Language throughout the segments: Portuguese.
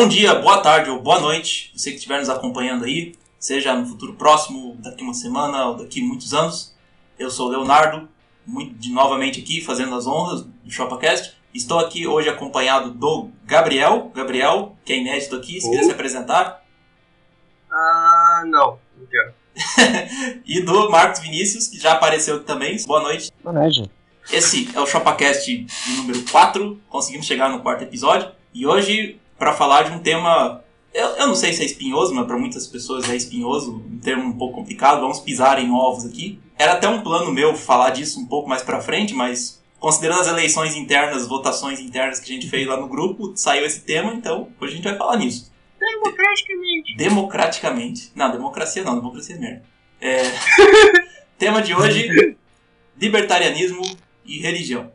Bom dia, boa tarde ou boa noite, você que estiver nos acompanhando aí, seja no futuro próximo, daqui uma semana ou daqui muitos anos. Eu sou o Leonardo, muito, de, novamente aqui fazendo as honras do ShopaCast. Estou aqui hoje acompanhado do Gabriel, Gabriel, que é inédito aqui, se Oh. quiser se apresentar, Ah, não, não quero. e do Marcos Vinícius, que já apareceu aqui também. Boa noite. Boa noite. Esse é o ShopaCast de número 4, conseguimos chegar no quarto episódio, e hoje para falar de um tema, eu, eu não sei se é espinhoso, mas para muitas pessoas é espinhoso, um termo um pouco complicado, vamos pisar em ovos aqui. Era até um plano meu falar disso um pouco mais para frente, mas considerando as eleições internas, votações internas que a gente fez lá no grupo, saiu esse tema, então hoje a gente vai falar nisso. Democraticamente. Democraticamente. Não, democracia não, democracia é merda. É... tema de hoje: libertarianismo e religião.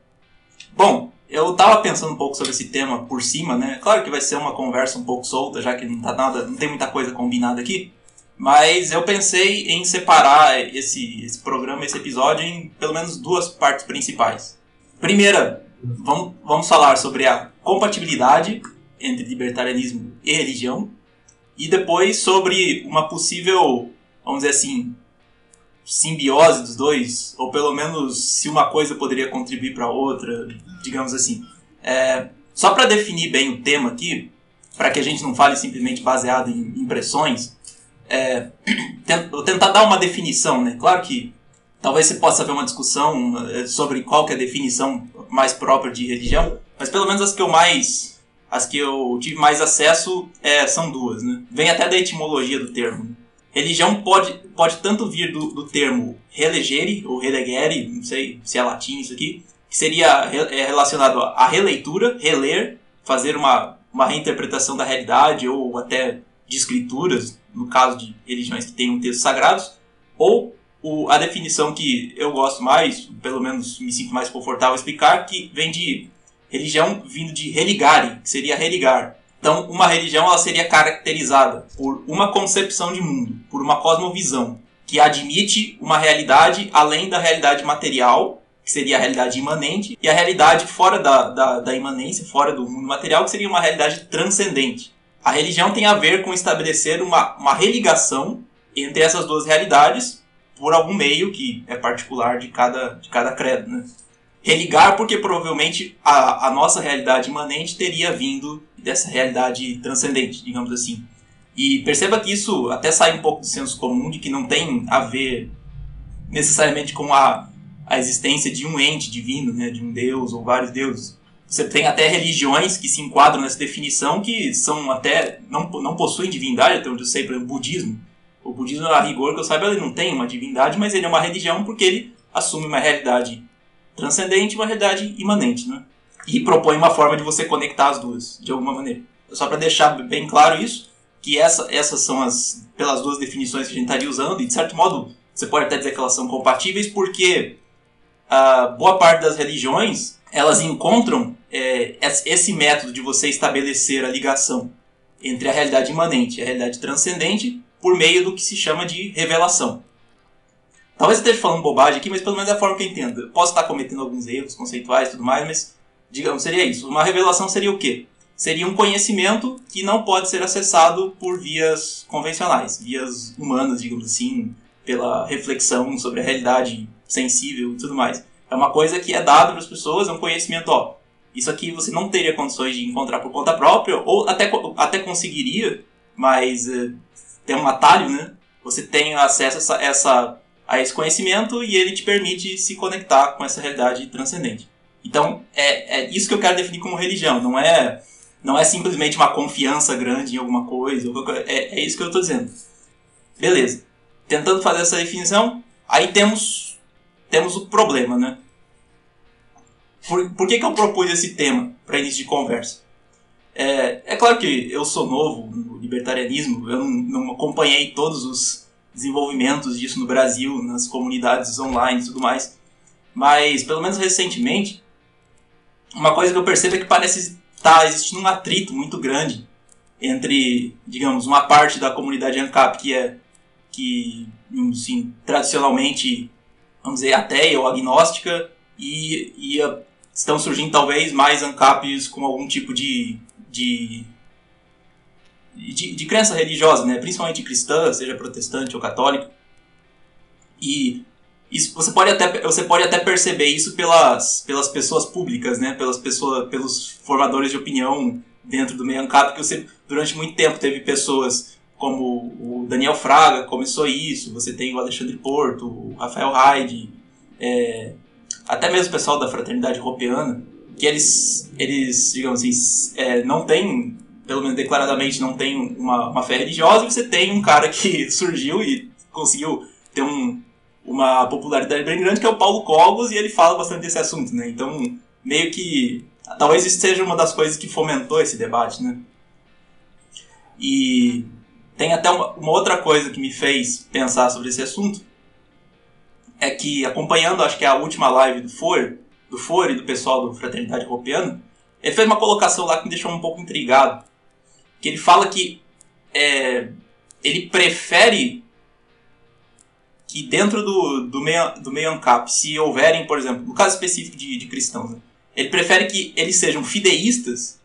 Bom, eu tava pensando um pouco sobre esse tema por cima, né? Claro que vai ser uma conversa um pouco solta, já que não tá nada, não tem muita coisa combinada aqui. Mas eu pensei em separar esse, esse programa, esse episódio, em pelo menos duas partes principais. Primeira, vamos, vamos falar sobre a compatibilidade entre libertarianismo e religião. E depois sobre uma possível, vamos dizer assim, simbiose dos dois, ou pelo menos se uma coisa poderia contribuir para outra, digamos assim. É, só para definir bem o tema aqui, para que a gente não fale simplesmente baseado em impressões, é, vou tentar dar uma definição, né? Claro que talvez você possa haver uma discussão é, sobre qual que é a definição mais própria de religião, mas pelo menos as que eu mais as que eu tive mais acesso é, são duas, né? Vem até da etimologia do termo. Religião pode, pode tanto vir do, do termo relegere ou relegere, não sei se é latim isso aqui, que seria é relacionado à releitura, reler, fazer uma, uma reinterpretação da realidade ou até de escrituras, no caso de religiões que tenham textos sagrados, ou o, a definição que eu gosto mais, pelo menos me sinto mais confortável explicar, que vem de religião vindo de religare, que seria religar. Então, uma religião ela seria caracterizada por uma concepção de mundo, por uma cosmovisão, que admite uma realidade além da realidade material, que seria a realidade imanente, e a realidade fora da, da, da imanência, fora do mundo material, que seria uma realidade transcendente. A religião tem a ver com estabelecer uma, uma religação entre essas duas realidades por algum meio que é particular de cada, de cada credo. Né? religar porque provavelmente a, a nossa realidade imanente teria vindo dessa realidade transcendente, digamos assim. E perceba que isso até sai um pouco do senso comum de que não tem a ver necessariamente com a, a existência de um ente divino, né, de um deus ou vários deuses. Você tem até religiões que se enquadram nessa definição que são até não, não possuem divindade, até onde eu sei, por exemplo, o budismo. O budismo, a rigor que eu saiba, ele não tem uma divindade, mas ele é uma religião porque ele assume uma realidade transcendente e uma realidade imanente, né? E propõe uma forma de você conectar as duas, de alguma maneira. Só para deixar bem claro isso, que essa, essas são as, pelas duas definições que a gente estaria usando, e de certo modo você pode até dizer que elas são compatíveis, porque a boa parte das religiões, elas encontram é, es- esse método de você estabelecer a ligação entre a realidade imanente e a realidade transcendente por meio do que se chama de revelação. Talvez eu esteja falando bobagem aqui, mas pelo menos é a forma que eu entendo. Eu posso estar cometendo alguns erros conceituais e tudo mais, mas, digamos, seria isso. Uma revelação seria o quê? Seria um conhecimento que não pode ser acessado por vias convencionais, vias humanas, digamos assim, pela reflexão sobre a realidade sensível e tudo mais. É uma coisa que é dada para as pessoas, é um conhecimento, ó, isso aqui você não teria condições de encontrar por conta própria, ou até, até conseguiria, mas eh, tem um atalho, né? Você tem acesso a essa, essa a esse conhecimento e ele te permite se conectar com essa realidade transcendente. Então, é, é isso que eu quero definir como religião, não é não é simplesmente uma confiança grande em alguma coisa, é, é isso que eu estou dizendo. Beleza. Tentando fazer essa definição, aí temos temos o problema, né? Por, por que, que eu propus esse tema para início de conversa? É, é claro que eu sou novo no libertarianismo, eu não, não acompanhei todos os desenvolvimentos disso no Brasil, nas comunidades online e tudo mais. Mas, pelo menos recentemente, uma coisa que eu percebo é que parece estar existindo um atrito muito grande entre, digamos, uma parte da comunidade ANCAP que é, que, assim, tradicionalmente, vamos dizer, ateia ou agnóstica, e, e a, estão surgindo talvez mais ANCAPs com algum tipo de, de de, de crença religiosa, né? principalmente cristã, seja protestante ou católica. E isso você pode até você pode até perceber isso pelas, pelas pessoas públicas, né? Pelas pessoas, pelos formadores de opinião dentro do meio ANCAP, que você durante muito tempo teve pessoas como o Daniel Fraga começou isso, você tem o Alexandre Porto, o Rafael Haide, é, até mesmo o pessoal da Fraternidade Europeana, que eles, eles digamos assim, é, não tem, pelo menos declaradamente, não tem uma, uma fé religiosa, e você tem um cara que surgiu e conseguiu ter um, uma popularidade bem grande, que é o Paulo Cogos, e ele fala bastante desse assunto, né? Então, meio que. Talvez isso seja uma das coisas que fomentou esse debate, né? E tem até uma, uma outra coisa que me fez pensar sobre esse assunto, é que acompanhando, acho que é a última live do For, do For e do pessoal do Fraternidade Europeana, ele fez uma colocação lá que me deixou um pouco intrigado, que ele fala que é, ele prefere que dentro do, do, meio, do meio ANCAP, se houverem, por exemplo, no caso específico de, de cristãos, né, ele prefere que eles sejam fideístas,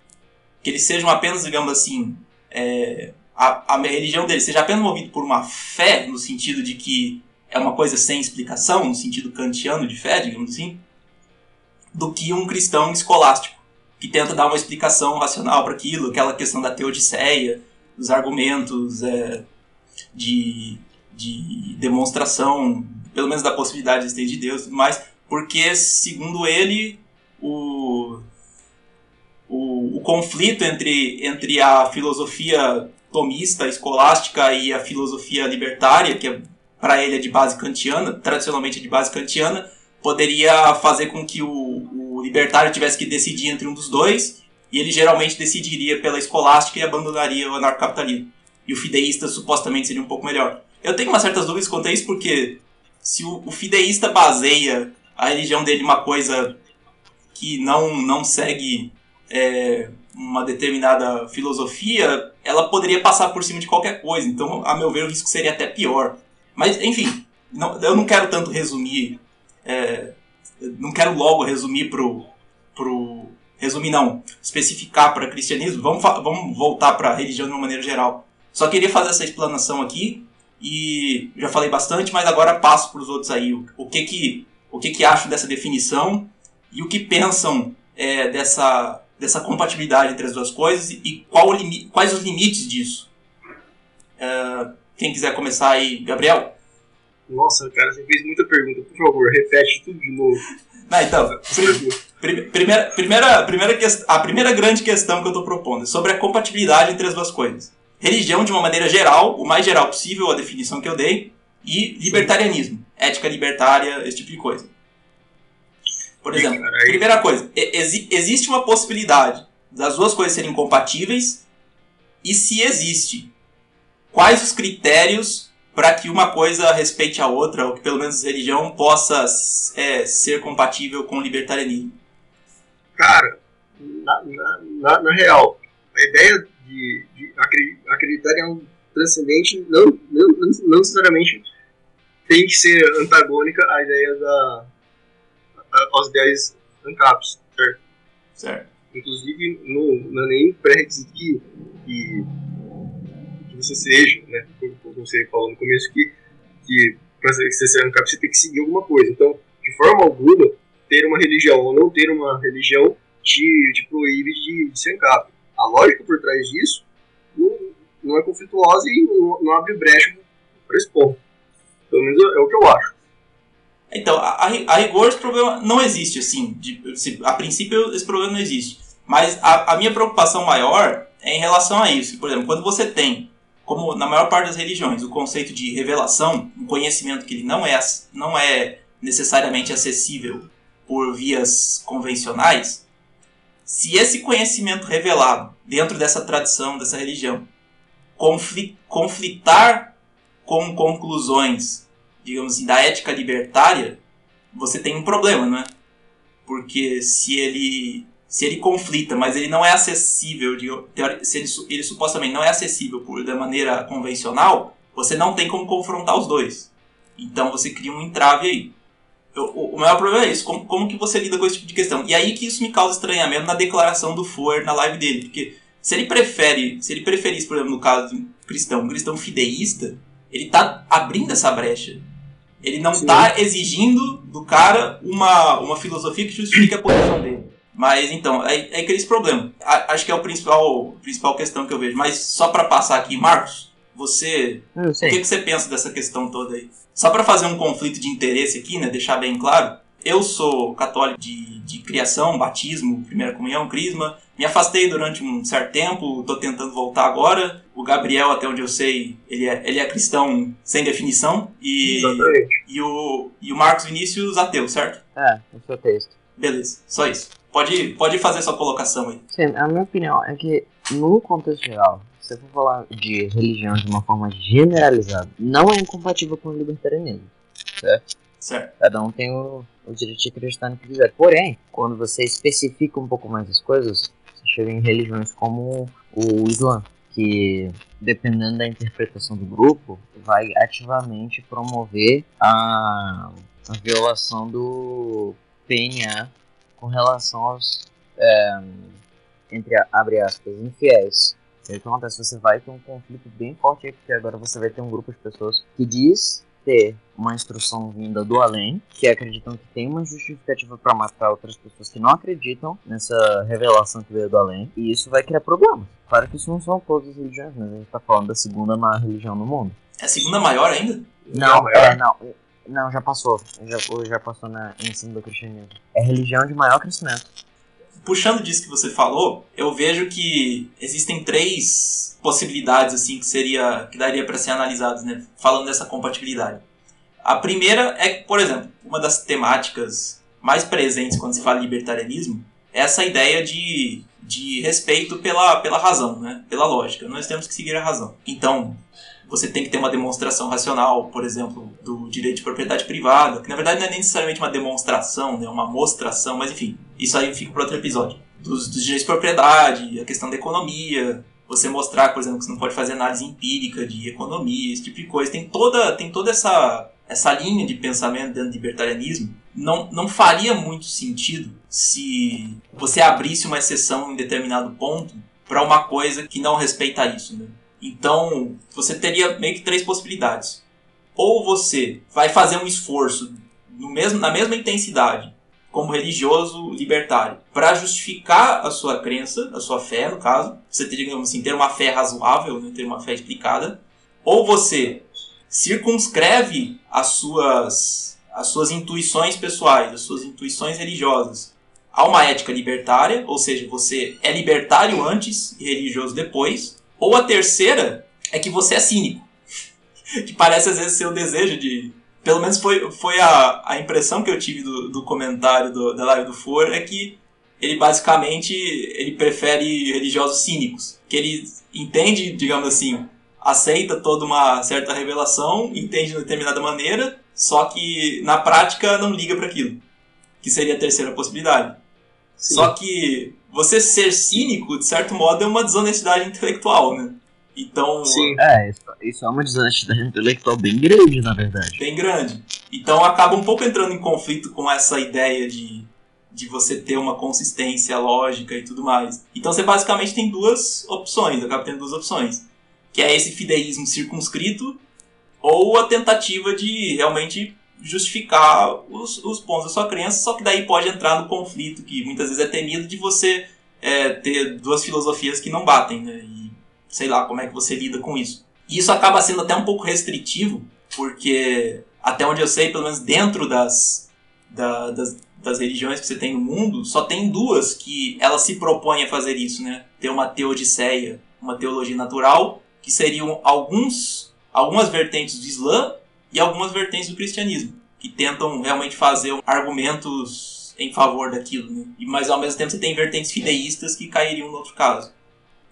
que eles sejam apenas, digamos assim, é, a, a religião deles seja apenas movida por uma fé, no sentido de que é uma coisa sem explicação, no sentido kantiano de fé, digamos assim, do que um cristão escolástico, que tenta dar uma explicação racional para aquilo, aquela questão da teodiceia, dos argumentos é, de de demonstração, pelo menos da possibilidade de existência de Deus, mas porque, segundo ele, o, o, o, conflito entre, entre a filosofia tomista, escolástica e a filosofia libertária, que é, para ele é de base kantiana, tradicionalmente é de base kantiana, poderia fazer com que o, o libertário tivesse que decidir entre um dos dois, e ele geralmente decidiria pela escolástica e abandonaria o anarcocapitalismo. E o fideísta supostamente seria um pouco melhor. Eu tenho umas certas dúvidas quanto a isso, porque se o, o fideísta baseia a religião dele uma coisa que não, não segue é, uma determinada filosofia, ela poderia passar por cima de qualquer coisa. Então, a meu ver, o risco seria até pior. Mas, enfim, não, eu não quero tanto resumir. É, não quero logo resumir pro. pro resumir, não. Especificar para cristianismo. Vamos, vamos voltar para a religião de uma maneira geral. Só queria fazer essa explanação aqui e já falei bastante, mas agora passo para os outros aí. O, o, que que o que que acham dessa definição e o que pensam é, dessa dessa compatibilidade entre as duas coisas e qual quais os limites disso. É, quem quiser começar aí, Gabriel. Nossa, cara, você fez muita pergunta. Por favor, repete tudo de novo. Não, então, primeira, primeira, primeira, a primeira grande questão que eu estou propondo é sobre a compatibilidade entre as duas coisas religião de uma maneira geral, o mais geral possível, a definição que eu dei, e libertarianismo, ética libertária, esse tipo de coisa. Por exemplo, primeira coisa, exi existe uma possibilidade das duas coisas serem compatíveis, e se existe, quais os critérios para que uma coisa respeite a outra, ou que pelo menos religião possa é, ser compatível com o libertarianismo? Cara, na, na, na real, a ideia de, de acreditar em algo transcendente não, não, não necessariamente tem que ser antagônica à ideia da aos ideais ANCAPs, certo? Certo. Inclusive, não, não é nem pré-requisito que, que, que, você seja, né? Como você falou no começo, que, que para você ser ANCAP você tem que seguir alguma coisa. Então, de forma alguma, ter uma religião ou não ter uma religião te, te proíbe de, de ser ANCAP a lógica por trás disso não, não é conflituosa e não, não abre brecha para esse ponto. Pelo menos é, é o que eu acho. Então, a, a rigor esse problema não existe, assim. De, a princípio esse problema não existe. Mas a, a minha preocupação maior é em relação a isso. Por exemplo, quando você tem, como na maior parte das religiões, o conceito de revelação, um conhecimento que ele não é, não é necessariamente acessível por vias convencionais, se esse conhecimento revelado dentro dessa tradição, dessa religião, conflitar com conclusões, digamos assim, da ética libertária, você tem um problema, não é? Porque se ele se ele conflita, mas ele não é acessível, se ele, ele supostamente não é acessível por, da maneira convencional, você não tem como confrontar os dois. Então você cria um entrave aí o, o maior problema é isso, como, como que você lida com esse tipo de questão? E aí que isso me causa estranhamento na declaração do For na live dele, porque Se ele prefere, se ele preferisse, por exemplo, no caso cristão, um cristão fideísta, ele tá abrindo essa brecha. Ele não Sim. tá exigindo do cara uma, uma filosofia que justifique a posição dele. Mas então, é, é aquele problema. A, acho que é o principal, principal questão que eu vejo. Mas só para passar aqui, Marcos, você. O que, que você pensa dessa questão toda aí? Só para fazer um conflito de interesse aqui, né? Deixar bem claro. Eu sou católico de, de criação, batismo, primeira comunhão, crisma. Me afastei durante um certo tempo, estou tentando voltar agora. O Gabriel, até onde eu sei, ele é, ele é cristão sem definição. E, Exatamente. e, o, e o Marcos Vinícius, ateu, certo? É, eu sou texto. Beleza, só isso. Pode, pode fazer sua colocação aí. Sim, a minha opinião é que, no contexto geral, se for falar de religião de uma forma generalizada, não é incompatível com o libertarianismo, certo? Certo. Cada um tem o, o direito de acreditar no que quiser. Porém, quando você especifica um pouco mais as coisas, você chega em religiões como o Islã, que, dependendo da interpretação do grupo, vai ativamente promover a, a violação do PNA com relação aos, é, entre abre aspas, infiéis. E aí o que acontece? Você vai ter um conflito bem forte aí, porque agora você vai ter um grupo de pessoas que diz ter uma instrução vinda do além, que acreditam que tem uma justificativa para matar outras pessoas que não acreditam nessa revelação que veio do além, e isso vai criar problemas. Claro que isso não são todas as religiões, mas a gente tá falando da segunda maior religião no mundo. É a segunda maior ainda? Não, é, não. Não, já passou. Já, já passou na, em cima do cristianismo. É religião de maior crescimento. Puxando disso que você falou, eu vejo que existem três possibilidades assim que seria que daria para ser analisadas, né? Falando dessa compatibilidade. A primeira é, por exemplo, uma das temáticas mais presentes quando se fala em libertarianismo é essa ideia de, de respeito pela, pela razão, né? pela lógica. Nós temos que seguir a razão. Então, você tem que ter uma demonstração racional, por exemplo, do direito de propriedade privada, que na verdade não é necessariamente uma demonstração, né, uma mostração, mas enfim, isso aí fica para outro episódio. Dos, dos, direitos de propriedade, a questão da economia, você mostrar, por exemplo, que você não pode fazer análise empírica de economia, esse tipo de coisa. Tem toda, tem toda essa, essa linha de pensamento dentro do libertarianismo. Não, não faria muito sentido se você abrisse uma exceção em determinado ponto para uma coisa que não respeita isso, né? Então, você teria meio que três possibilidades. Ou você vai fazer um esforço no mesmo, na mesma intensidade como religioso libertário para justificar a sua crença, a sua fé, no caso, você ter, digamos assim, ter uma fé razoável, né, ter uma fé explicada, ou você circunscreve as suas as suas intuições pessoais, as suas intuições religiosas a uma ética libertária, ou seja, você é libertário antes e religioso depois, ou a terceira é que você é cínico. que parece às vezes ser o desejo de. Pelo menos foi, foi a, a impressão que eu tive do, do comentário do, da live do For, é que ele basicamente ele prefere religiosos cínicos. Que ele entende, digamos assim, aceita toda uma certa revelação, entende de determinada maneira, só que na prática não liga para aquilo. Que seria a terceira possibilidade. Sim. Só que você ser cínico, de certo modo, é uma desonestidade intelectual, né? Então. Sim. É, isso é uma desonestidade intelectual bem grande, na verdade. Bem grande. Então acaba um pouco entrando em conflito com essa ideia de, de você ter uma consistência lógica e tudo mais. Então você basicamente tem duas opções, acaba tendo duas opções. Que é esse fideísmo circunscrito ou a tentativa de realmente justificar os, os pontos da sua crença, só que daí pode entrar no conflito que muitas vezes é temido de você é, ter duas filosofias que não batem, né? E sei lá como é que você lida com isso. E isso acaba sendo até um pouco restritivo, porque até onde eu sei, pelo menos dentro das, da, das, das religiões que você tem no mundo, só tem duas que elas se propõem a fazer isso, né? Ter uma teodiceia, uma teologia natural, que seriam alguns, algumas vertentes do Islã e algumas vertentes do cristianismo, que tentam realmente fazer argumentos em favor daquilo, né? mas ao mesmo tempo você tem vertentes fideístas que cairiam no outro caso.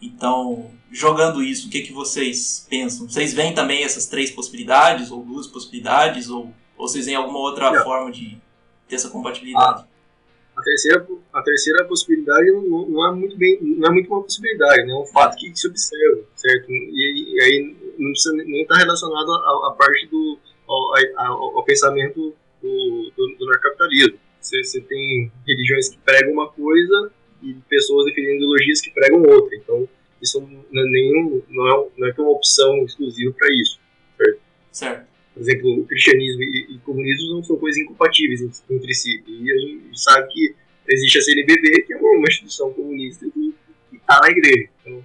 Então, jogando isso, o que, que vocês pensam? Vocês veem também essas três possibilidades, ou duas possibilidades, ou, ou vocês veem alguma outra Não. forma de ter essa compatibilidade? Ah, a terceira, a terceira possibilidade não, não, é muito bem, não é muito uma possibilidade, né? é um fato que se observa, certo? E, e aí não precisa nem estar relacionado à parte do, ao, ao, ao pensamento do, do, do. Você, você tem religiões que pregam uma coisa e pessoas defendendo ideologias que pregam outra. Então, isso não é, nenhum, não é, não é é uma opção exclusiva para isso. Certo? Certo. Por exemplo, o cristianismo e, e comunismo não são coisas incompatíveis entre, entre, si. E a gente sabe que existe a CNBB, que é uma instituição comunista que está na igreja. Então,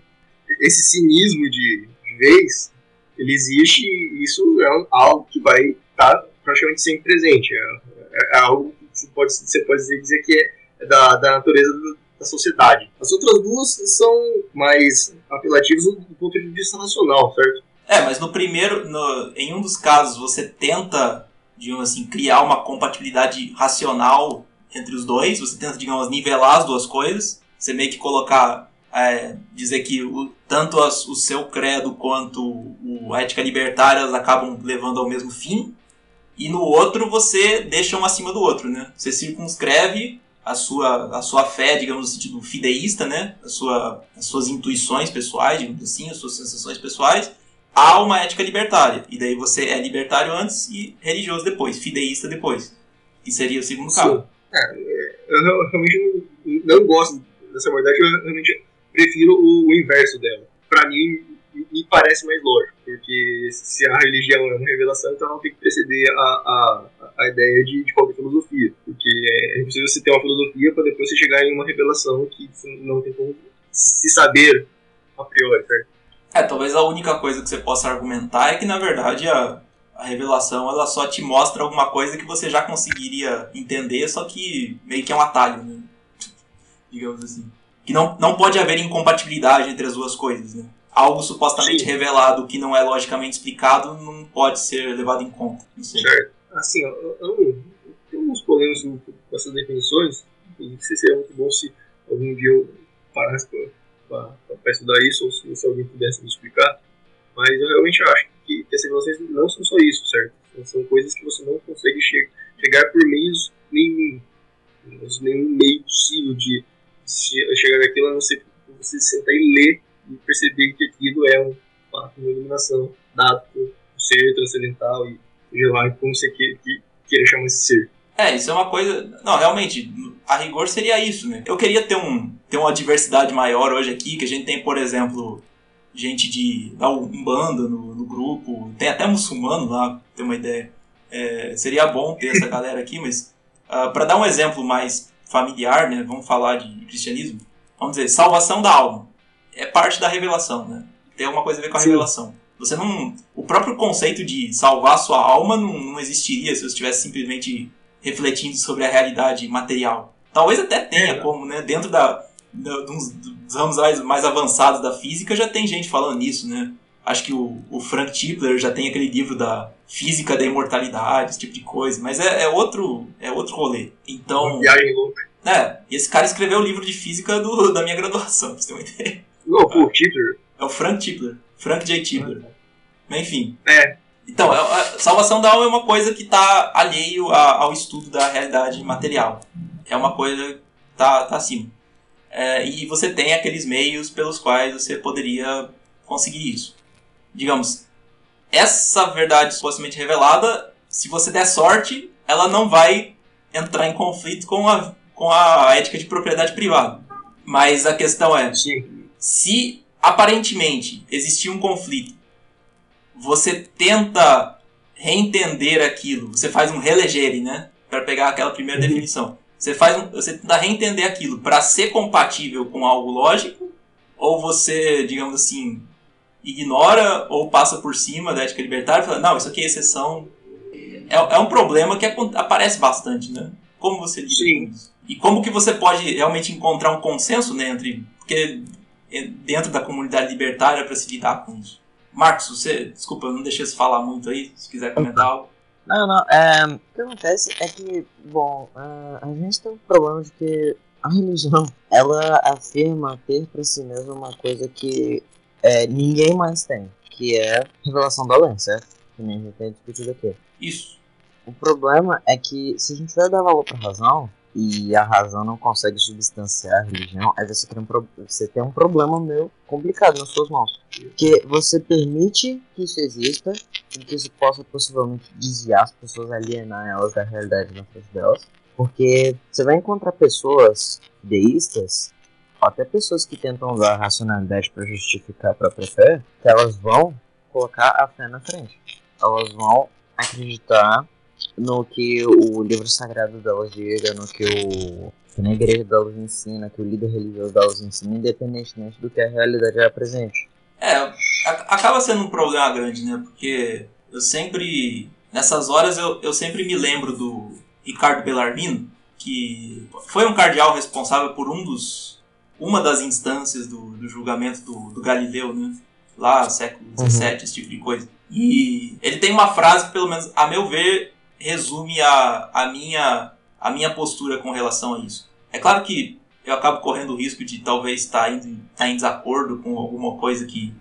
esse cinismo de, de vez, ele existe e isso é algo que vai estar tá praticamente sempre presente. É, é, é algo que você pode, você pode dizer que é da, da natureza da sociedade. As outras duas são mais apelativas do ponto de vista racional, certo? É, mas no primeiro, no, em um dos casos, você tenta, digamos assim, criar uma compatibilidade racional entre os dois, você tenta, digamos, nivelar as duas coisas, você meio que colocar, é, dizer que o, tanto as, o seu credo quanto o, a ética libertária acabam levando ao mesmo fim, e no outro você deixa um acima do outro, né? Você circunscreve a sua, a sua fé, digamos no sentido fideísta, né? A sua, as suas intuições pessoais, digamos assim, as suas sensações pessoais, há uma ética libertária. E daí você é libertário antes e religioso depois, fideísta depois. Que seria o segundo caso. É, eu realmente não, não gosto dessa abordagem, eu realmente prefiro o, o inverso dela. Para mim, me parece mais lógico, porque se a religião é uma revelação, então ela tem que preceder a, a, a ideia de, de qualquer filosofia. Porque é, é possível você ter uma filosofia para depois você chegar em uma revelação que não tem como se saber a priori, certo? É, talvez a única coisa que você possa argumentar é que, na verdade, a, a revelação ela só te mostra alguma coisa que você já conseguiria entender, só que meio que é um atalho, né? Digamos assim. Que não, não pode haver incompatibilidade entre as duas coisas, né? Algo supostamente Sim. revelado que não é logicamente explicado não pode ser levado em conta. Não sei. Certo. Assim, eu, eu, tem uns problemas com essas definições, inclusive seria muito bom se algum dia eu parasse para estudar isso, ou se, se, alguém pudesse me explicar. Mas eu realmente acho que, que as revelações não são só isso, certo? São coisas que você não consegue che chegar por meios nenhum. Nenhum meio possível de chegar naquilo, a não ser você sentar e ler e perceber que aquilo é um fato, uma iluminação dado por um ser transcendental e lá como você queira, queira chamar esse ser. É, isso é uma coisa. Não, realmente, a rigor seria isso, né? Eu queria ter, um, ter uma diversidade maior hoje aqui, que a gente tem, por exemplo, gente de da Umbanda no, no grupo, tem até muçulmano lá, ter uma ideia. É, seria bom ter essa galera aqui, mas uh, ah, para dar um exemplo mais familiar, né? Vamos falar de cristianismo. Vamos dizer, salvação da alma. É parte da revelação, né? Tem alguma coisa a ver com a Sim. revelação. Você não. O próprio conceito de salvar a sua alma não, não existiria se você estivesse simplesmente refletindo sobre a realidade material. Talvez até tenha é. como, né? Dentro da, da dos, dos ramos mais, mais avançados da física já tem gente falando nisso, né? Acho que o, o Frank Tipler já tem aquele livro da física da imortalidade, esse tipo de coisa, mas é, é outro é outro rolê. Então, viagem louca. É, e esse cara escreveu o livro de física do, da minha graduação, pra você ter uma ideia. O Tipler. É o Frank Tipler. Frank J. Tipler. Mas enfim. É, então, é, a salvação da alma é uma coisa que está alheio a, ao estudo da realidade material. É uma coisa que está tá acima. É, e você tem aqueles meios pelos quais você poderia conseguir isso. Digamos, essa verdade supostamente revelada, se você der sorte, ela não vai entrar em conflito com a, com a ética de propriedade privada. Mas a questão é, Sim. se aparentemente existir um conflito você tenta reentender aquilo, você faz um relegere, né? Para pegar aquela primeira uhum. definição. Você faz um, você tenta reentender aquilo para ser compatível com algo lógico, ou você, digamos assim, ignora ou passa por cima da ética libertária e fala, não, isso aqui é exceção. É, é um problema que aparece bastante, né? Como você lida Sim. com isso? E como que você pode realmente encontrar um consenso né, entre... Porque é dentro da comunidade libertária para se lidar com isso. Marcos, você, desculpa, eu não deixei você falar muito aí, se quiser comentar algo. Não, não, é, o que acontece é que, bom, a gente tem um problema de que a religião, ela afirma ter para si mesma uma coisa que é, ninguém mais tem, que é revelação da lei, certo? Que nem a gente tem discutido aqui. Isso. O problema é que se a gente vai dar valor pra razão, e a razão não consegue substanciar a religião, aí você tem um, você tem um problema meio complicado nas suas mãos. Porque você permite que isso exista e que isso possa possivelmente desviar as pessoas, alienar elas da realidade na frente delas. Porque você vai encontrar pessoas deístas até pessoas que tentam usar a racionalidade para justificar a própria fé, elas vão colocar a fé na frente. Elas vão acreditar no que o livro sagrado delas diga, no que o que na igreja delas ensina, que o líder religioso delas ensina, independentemente do que a realidade apresente. É, acaba sendo um problema grande, né? Porque eu sempre, nessas horas, eu, eu sempre me lembro do Ricardo Bellarmino, que foi um cardeal responsável por um dos, uma das instâncias do, do julgamento do, do Galileu, né? Lá, século XVII, uhum. esse tipo de coisa. E ele tem uma frase que, pelo menos, a meu ver, resume a, a, minha, a minha postura com relação a isso. É claro que eu acabo correndo o risco de talvez estar indo, estar em desacordo com alguma coisa que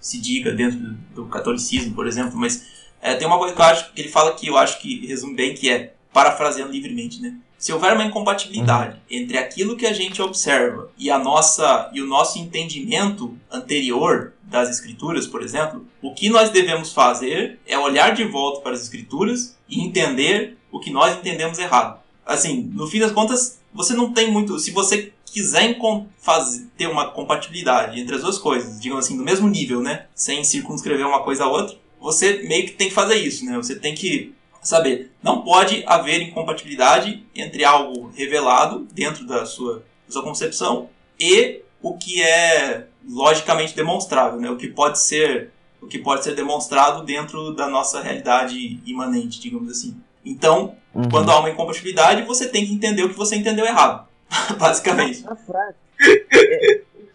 se diga dentro do, do catolicismo, por exemplo, mas é, tem uma coisa que eu acho que ele fala que eu acho que resume bem, que é, parafraseando livremente, né? Se houver uma incompatibilidade uhum. entre aquilo que a gente observa e a nossa e o nosso entendimento anterior das escrituras, por exemplo, o que nós devemos fazer é olhar de volta para as escrituras e entender o que nós entendemos errado. Assim, no fim das contas, você não tem muito. Se você quiser fazer, ter uma compatibilidade entre as duas coisas, digamos assim, no mesmo nível, né? Sem circunscrever uma coisa a outra, você meio que tem que fazer isso, né? Você tem que saber, não pode haver incompatibilidade entre algo revelado dentro da sua, da sua concepção e o que é logicamente demonstrável, né? O que pode ser o que pode ser demonstrado dentro da nossa realidade imanente, digamos assim. Então, uhum. quando há uma incompatibilidade, você tem que entender o que você entendeu errado, basicamente.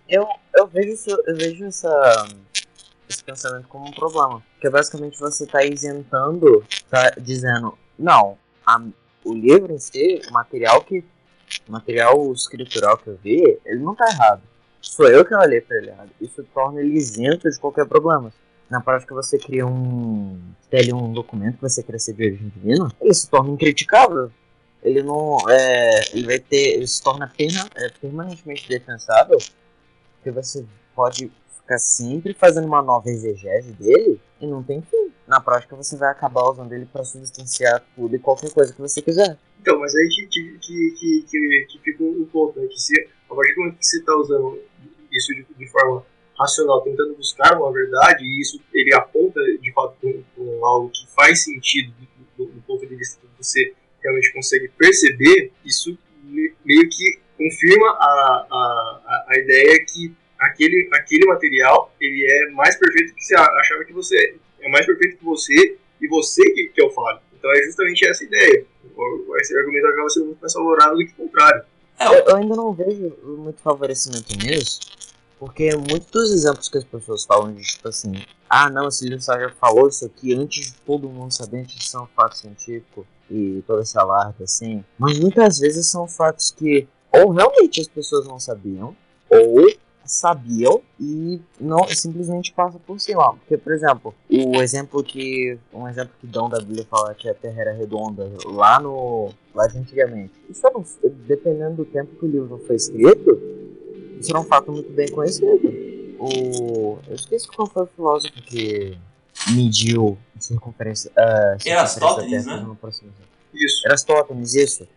eu, eu vejo isso, eu vejo essa esse pensamento como um problema. Porque basicamente você está isentando, tá dizendo, não, a, o livro em si, o material que. O material escritural que eu vi, ele não está errado. Sou eu que olhei para ele errado. Isso torna ele isento de qualquer problema. Na prática, você cria um. Tem um documento que você quer ser de origem divina, ele se torna incriticável. Ele não. É, ele vai ter. Ele se torna perna, é, permanentemente defensável. Porque você pode ficar sempre fazendo uma nova exegese dele e não tem fim. Na prática, você vai acabar usando ele para substanciar tudo e qualquer coisa que você quiser. Então, mas aí que, que, que, que, que fica um ponto, né? Que se, a partir do momento que você está usando isso de, de, forma racional, tentando buscar uma verdade, e isso ele aponta de fato com, algo que faz sentido do, do, do ponto de vista que você realmente consegue perceber, isso meio que confirma a, a, a ideia que aquele, aquele material ele é mais perfeito que você achava que você é mais perfeito que você e você que, que é o falho. Então é justamente essa ideia. Esse argumento acaba sendo muito mais favorável do que o contrário. É, eu, eu ainda não vejo muito favorecimento nisso, porque muitos dos exemplos que as pessoas falam de tipo assim, ah não, esse livro já falou isso aqui antes de todo mundo saber, antes de ser um fato científico e toda essa alarde assim, mas muitas vezes são fatos que ou realmente as pessoas não sabiam, ou sabiam e não simplesmente passa por cima. Porque, por exemplo, o exemplo que um exemplo que dão da Bíblia fala que a Terra era redonda lá no lá de antigamente. Isso era, dependendo do tempo que o livro foi escrito, isso era um fato muito bem conhecido. O eu esqueci qual foi o filósofo que mediu a circunferência, uh, Aristóteles, né? Isso. Aristóteles, isso.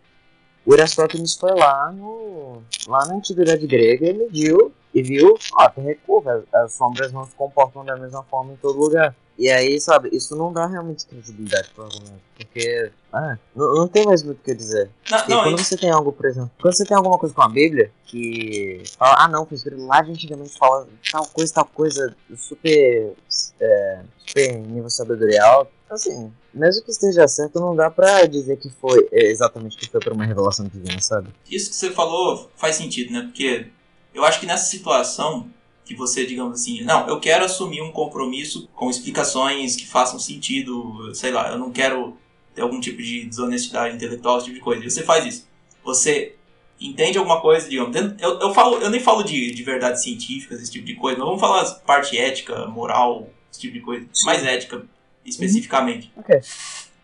O Aristóteles foi lá no lá na antiguidade grega e mediu e viu, ó, tem recurva, as sombras não se comportam da mesma forma em todo lugar. E aí, sabe, isso não dá realmente credibilidade pro argumento. Porque, ah, não, não tem mais muito o que dizer. Não, não, quando você tem algo, por exemplo, quando você tem alguma coisa com a Bíblia, que fala, ah não, escrito lá de antigamente fala tal coisa, tal coisa, super, é, super nível sabedorial. Assim, mesmo que esteja certo, não dá pra dizer que foi é, exatamente que foi por uma revelação divina, sabe? Isso que você falou faz sentido, né? Porque eu acho que nessa situação que você, digamos assim, não, eu quero assumir um compromisso com explicações que façam sentido, sei lá, eu não quero ter algum tipo de desonestidade intelectual, esse tipo de coisa. E você faz isso. Você entende alguma coisa, digamos, eu, eu, falo, eu nem falo de, de verdades científicas, esse tipo de coisa, não vamos falar parte ética, moral, esse tipo de coisa, mais ética especificamente. Uhum. Ok.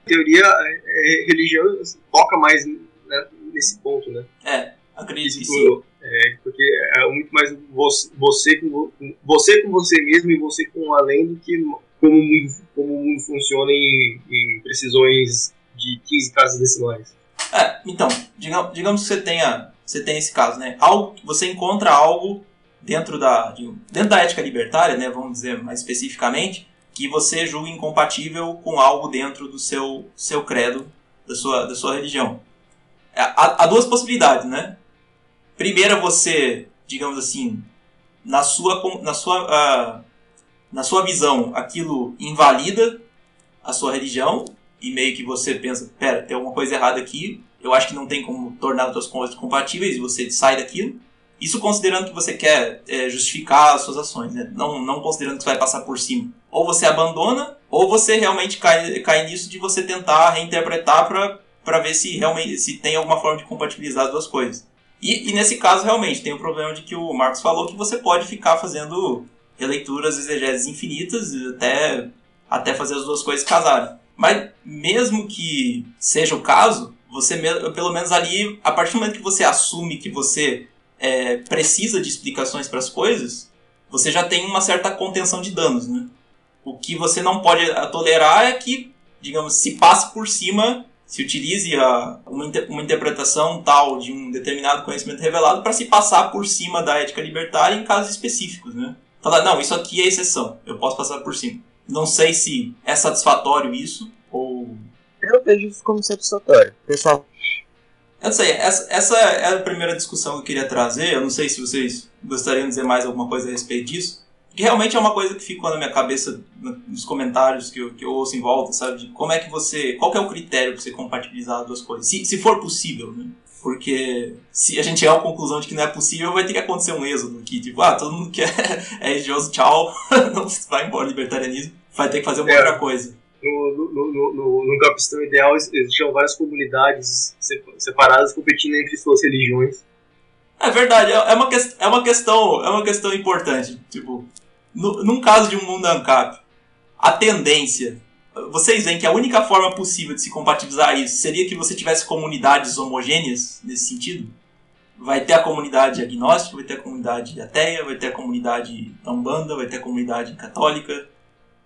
Teoria, é, religião toca mais né, nesse ponto, né? É, acredito que sim. É, porque é muito mais você, você, com, você com você mesmo e você com além do que como o mundo, como o mundo funciona em, em precisões de 15 casas decimais. É, então, digamos, digamos que você tenha, você tenha esse caso, né? Algo, você encontra algo dentro da, de, dentro da ética libertária, né, vamos dizer mais especificamente, que você julga incompatível com algo dentro do seu, seu credo, da sua, da sua religião. É, há, há duas possibilidades, né? Primeira, você, digamos assim, na sua, na sua, uh, na sua visão, aquilo invalida a sua religião e meio que você pensa, pera, tem alguma coisa errada aqui, eu acho que não tem como tornar as suas coisas compatíveis e você sai daquilo. Isso considerando que você quer é, justificar as suas ações, né? não, não considerando que você vai passar por cima. Ou você abandona, ou você realmente cai, cai nisso de você tentar reinterpretar para ver se realmente se tem alguma forma de compatibilizar as duas coisas. E, e, nesse caso, realmente, tem o problema de que o Marcos falou que você pode ficar fazendo releituras exegeses infinitas até, até fazer as duas coisas casarem. Mas mesmo que seja o caso, você pelo menos ali, a partir do momento que você assume que você é, precisa de explicações para as coisas, você já tem uma certa contenção de danos, né? O que você não pode tolerar é que, digamos, se passe por cima, se utilize a, uma, uma interpretação tal de um determinado conhecimento revelado para se passar por cima da ética libertária em casos específicos, né? Falar, não, isso aqui é exceção, eu posso passar por cima. Não sei se é satisfatório isso, ou... Eu vejo isso como satisfatório. Pessoal, eu não sei, essa, essa é a primeira discussão que eu queria trazer. Eu não sei se vocês gostariam de dizer mais alguma coisa a respeito disso. Que realmente é uma coisa que ficou na minha cabeça nos comentários que eu, que eu ouço em volta, sabe? De como é que você. Qual que é o critério para você compatibilizar as duas coisas? Se, se for possível, né? Porque se a gente chegar à conclusão de que não é possível, vai ter que acontecer um êxodo aqui. Tipo, ah, todo mundo que é, é religioso, tchau, não vai embora libertarianismo, vai ter que fazer uma é. outra coisa no, no, no, no, no capistão ideal existiam várias comunidades separadas competindo entre suas religiões. É verdade, é, é uma, que, é uma questão é uma questão importante. Tipo, no, num caso de um mundo ANCAP, a tendência. Vocês veem que a única forma possível de se compatibilizar isso seria que você tivesse comunidades homogêneas nesse sentido? Vai ter a comunidade agnóstica, vai ter a comunidade ateia, vai ter a comunidade da Umbanda, vai ter a comunidade católica,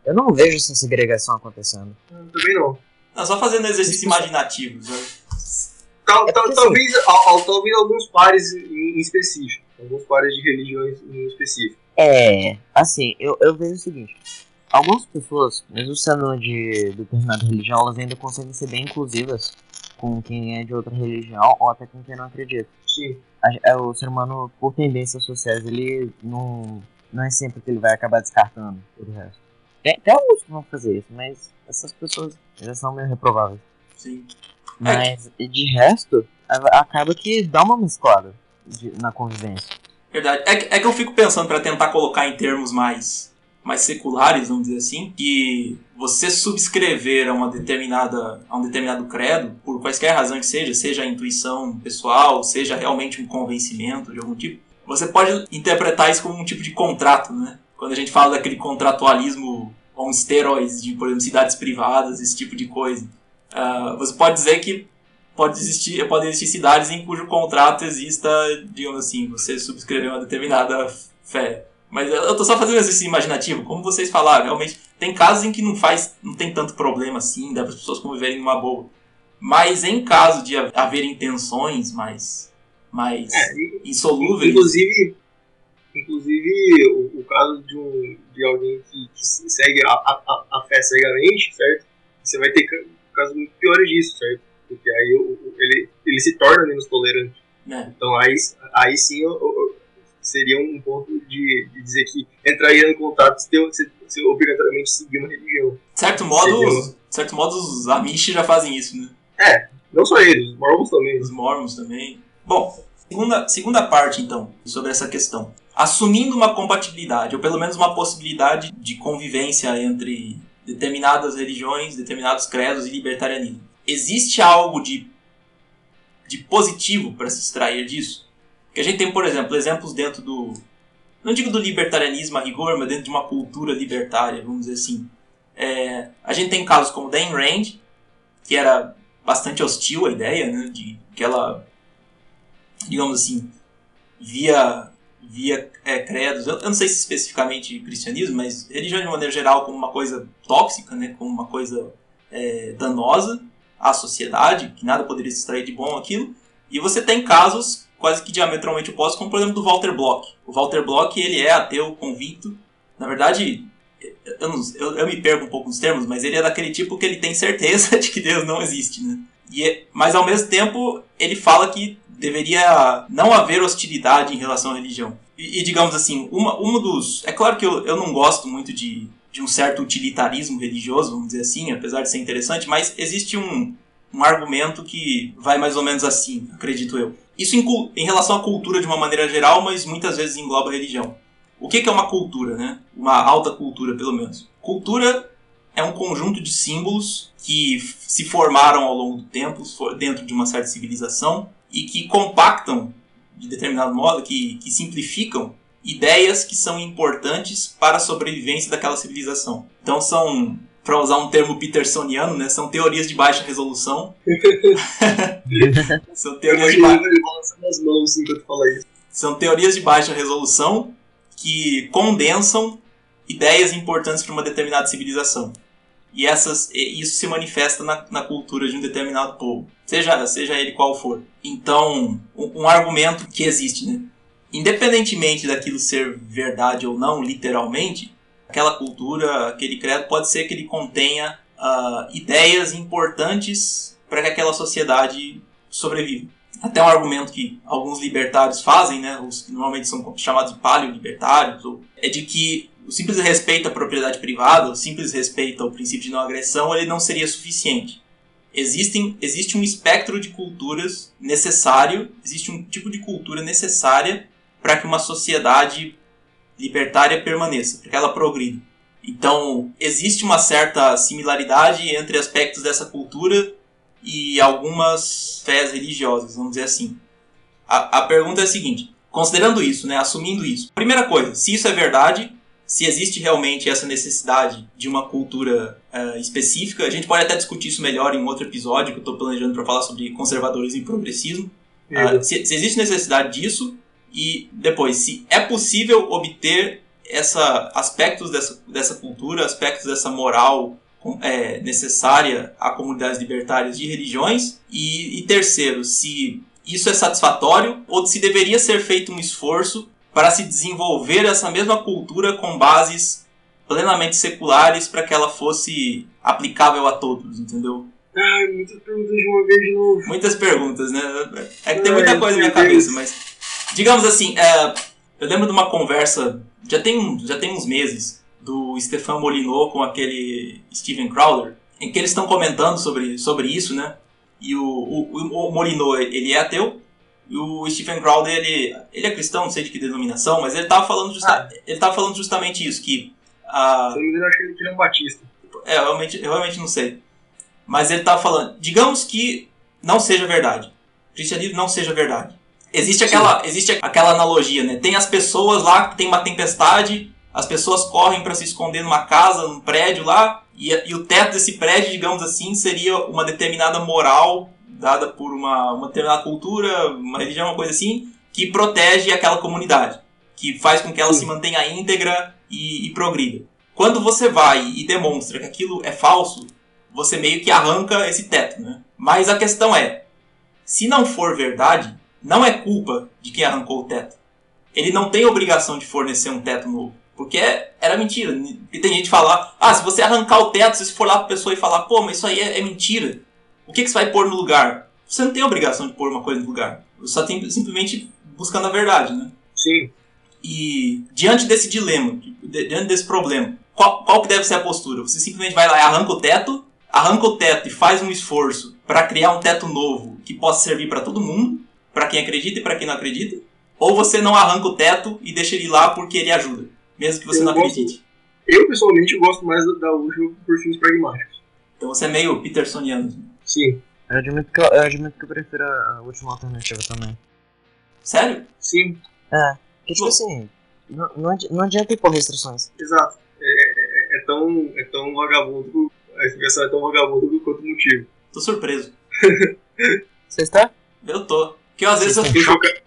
eu não vejo essa segregação acontecendo. Eu também não. Não, só fazendo exercício imaginativo. Tal, é tal, assim, talvez, ao, talvez alguns pares em específico. Alguns pares de religiões em específico. É, assim, eu, eu vejo o seguinte. Algumas pessoas, mesmo sendo de determinada religião, elas ainda conseguem ser bem inclusivas com quem é de outra religião ou até com quem não acredita. Sim. É, o ser humano, por tendências sociais, ele não, não é sempre que ele vai acabar descartando o resto. Tem, tem alguns que vão fazer isso, mas essas pessoas já são meio reprováveis. Sim. Mas de resto, acaba que dá uma mesclada de, na convivência. Verdade. É que, é que eu fico pensando para tentar colocar em termos mais, mais seculares, vamos dizer assim, que você subscrever a uma determinada a um determinado credo, por quaisquer razão que seja, seja a intuição pessoal, seja realmente um convencimento de algum tipo, você pode interpretar isso como um tipo de contrato, né? quando a gente fala daquele contratualismo on steroids de, por exemplo, cidades privadas, esse tipo de coisa. Uh, você pode dizer que pode existir, pode existir cidades em cujo contrato exista, digamos assim, você subscreveu uma determinada fé. Mas eu estou só fazendo exercício imaginativo, como vocês falaram, realmente tem casos em que não faz, não tem tanto problema assim, dá para as pessoas conviverem numa boa. Mas em caso de haver intenções mais, mais é, insolúveis. Inclusive, Inclusive, o, o caso de, um, de alguém que, que segue a, a, a, fé cegamente, certo? Você vai ter casos muito piores disso, certo? Porque aí ele, ele se torna menos tolerante. É. Então aí, aí sim seria um ponto de, de dizer que entraria em contato se você, você obrigatoriamente seguir uma religião. Certo modo, os, certo modo os Amish já fazem isso, né? É, não só eles, os Mormons também. Os Mormons também. Bom, segunda, segunda parte então, sobre essa questão assumindo uma compatibilidade, ou pelo menos uma possibilidade de convivência entre determinadas religiões, determinados credos e libertarianismo. Existe algo de, de positivo para se extrair disso? Que a gente tem, por exemplo, exemplos dentro do. Não digo do libertarianismo a rigor, mas dentro de uma cultura libertária, vamos dizer assim. É, a gente tem casos como Dan Rand, que era bastante hostil à ideia, né, de que ela, digamos assim, via via é, credos, eu, eu, não sei se especificamente cristianismo, mas religião de maneira geral como uma coisa tóxica, né, como uma coisa é, danosa, à sociedade, que nada poderia se extrair de bom aquilo, e você tem casos quase que diametralmente opostos, como por exemplo do Walter Block. O Walter Block, ele é ateu convicto, na verdade, eu, não, eu, eu, me perco um pouco nos termos, mas ele é daquele tipo que ele tem certeza de que Deus não existe, né? E, é, mas ao mesmo tempo, ele fala que deveria não haver hostilidade em relação à religião. E, e digamos assim, uma, uma dos... É claro que eu, eu não gosto muito de, de um certo utilitarismo religioso, vamos dizer assim, apesar de ser interessante, mas existe um, um argumento que vai mais ou menos assim, acredito eu. Isso em, em relação à cultura de uma maneira geral, mas muitas vezes engloba a religião. O que é uma cultura, né? Uma alta cultura, pelo menos. Cultura é um conjunto de símbolos que se formaram ao longo do tempo dentro de uma certa civilização e que compactam de determinado modo, que, que simplificam ideias que são importantes para a sobrevivência daquela civilização. Então são, para usar um termo petersoniano, né, são teorias de baixa resolução. são teorias de baixa... São teorias de baixa resolução que condensam ideias importantes para uma determinada civilização. E essas, isso se manifesta na, na, cultura de um determinado povo, seja, seja ele qual for. Então, um, um argumento que existe, né? Independentemente daquilo ser verdade ou não, literalmente, aquela cultura, aquele credo, pode ser que ele contenha uh, ideias importantes para que aquela sociedade sobreviva. Até um argumento que alguns libertários fazem, né, os que normalmente são chamados de paleolibertários, é de que o simples respeito à propriedade privada, o simples respeito ao princípio de não agressão, ele não seria suficiente. Existem, existe um espectro de culturas necessário, existe um tipo de cultura necessária para que uma sociedade libertária permaneça, para que ela progrida. Então, existe uma certa similaridade entre aspectos dessa cultura e algumas fés religiosas, vamos dizer assim. A, a pergunta é a seguinte: considerando isso, né, assumindo isso, primeira coisa, se isso é verdade, se existe realmente essa necessidade de uma cultura uh, específica, a gente pode até discutir isso melhor em outro episódio que eu estou planejando para falar sobre conservadorismo e progressismo. Uh, se, se existe necessidade disso e depois se é possível obter essa aspectos dessa, dessa cultura, aspectos dessa moral é, necessária a comunidades libertárias de religiões. E, e terceiro, se isso é satisfatório ou se deveria ser feito um esforço para se desenvolver essa mesma cultura com bases plenamente seculares para que ela fosse aplicável a todos, entendeu? Ai, muitas perguntas de uma vez de novo. Muitas perguntas, né? É que tem muita coisa na minha cabeça, mas digamos assim, é, eu lembro de uma conversa já tem já tem uns meses do Stefan Molyneux com aquele Steven Crowder, em que eles estão comentando sobre, sobre isso, né? E o, o, o Molyneux, ele é ateu, e o Stephen Crowder, ele, ele é cristão, não sei de que denominação, mas ele estava falando, justa, ah. ele tava falando justamente isso, que... A... Se eu acho que ele é um batista. É, eu realmente, eu realmente não sei. Mas ele estava falando, digamos que não seja verdade. O cristianismo não seja verdade. Existe aquela, existe aquela analogia, né? Tem as pessoas lá que tem uma tempestade as pessoas correm para se esconder numa casa, num prédio lá, e, e, o teto desse prédio, digamos assim, seria uma determinada moral dada por uma, uma determinada cultura, uma religião, uma coisa assim, que protege aquela comunidade, que faz com que ela Sim. se mantenha íntegra e, e progrida. Quando você vai e demonstra que aquilo é falso, você meio que arranca esse teto, né? Mas a questão é, se não for verdade, não é culpa de quem arrancou o teto. Ele não tem obrigação de fornecer um teto novo. Porque era mentira. E tem gente falar, ah, se você arrancar o teto, se você for lá pra pessoa e falar, pô, mas isso aí é, é mentira. O que, que você vai pôr no lugar? Você não tem obrigação de pôr uma coisa no lugar. Você só tem simplesmente buscando a verdade, né? Sim. E diante desse dilema, diante desse problema, qual, qual que deve ser a postura? Você simplesmente vai lá e arranca o teto, arranca o teto e faz um esforço para criar um teto novo que possa servir para todo mundo, para quem acredita e para quem não acredita, ou você não arranca o teto e deixa ele lá porque ele ajuda. Mesmo que você eu não gosto, acredite. Eu, pessoalmente, gosto mais da última por fins pragmáticos. Então você é meio petersoniano. Sim. Eu admito que eu, eu, admito que eu prefiro a última alternativa também. Sério? Sim. É. Porque, tipo assim, não, não, adianta impor restrições. Exato. É, é, é, tão, é tão vagabundo, a expressão é tão vagabundo quanto o motivo. Tô surpreso. Você está? Eu tô. Porque às vezes eu... Estou, choca...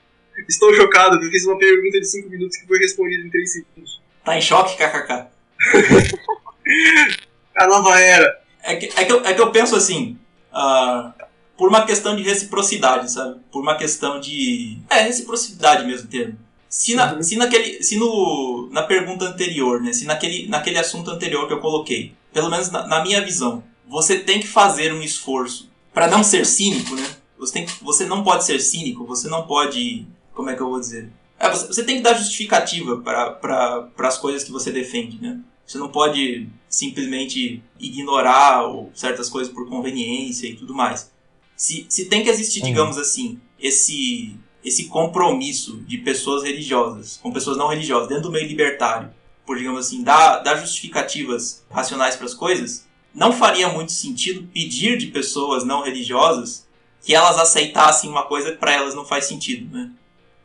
Estou chocado, porque fiz uma pergunta de 5 minutos que foi respondida em 3 segundos. Tá em choque, kkk? a nova era. É que, é, que eu, é que eu penso assim, uh, por uma questão de reciprocidade, sabe? Por uma questão de. É, reciprocidade mesmo termo. Se, na, uhum. se, naquele, se no, na pergunta anterior, né? Se naquele, naquele assunto anterior que eu coloquei, pelo menos na, na minha visão, você tem que fazer um esforço para não ser cínico, né? Você, tem, você não pode ser cínico, você não pode. Como é que eu vou dizer? É, você, você tem que dar justificativa para as coisas que você defende, né? Você não pode simplesmente ignorar ou, certas coisas por conveniência e tudo mais. Se, se tem que existir, uhum. digamos assim, esse, esse compromisso de pessoas religiosas com pessoas não religiosas dentro do meio libertário, por, digamos assim, dar, dar justificativas racionais para as coisas, não faria muito sentido pedir de pessoas não religiosas que elas aceitassem uma coisa que para elas não faz sentido, né?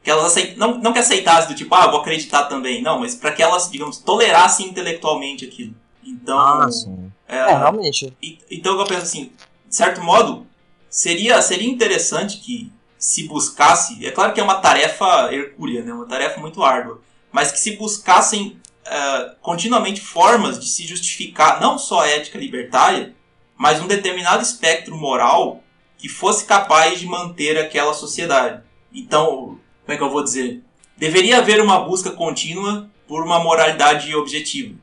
que elas aceit... não, não que aceitassem do tipo, ah, vou acreditar também, não, mas para que elas, digamos, tolerassem intelectualmente aquilo. Então. Ah, sim. É, é realmente. E, então eu penso assim, de certo modo, seria, seria interessante que se buscasse. É claro que é uma tarefa hercúlea, né, uma tarefa muito árdua, mas que se buscassem uh, continuamente formas de se justificar, não só a ética libertária, mas um determinado espectro moral que fosse capaz de manter aquela sociedade. Então, como é que eu vou dizer? Deveria haver uma busca contínua por uma moralidade objetiva.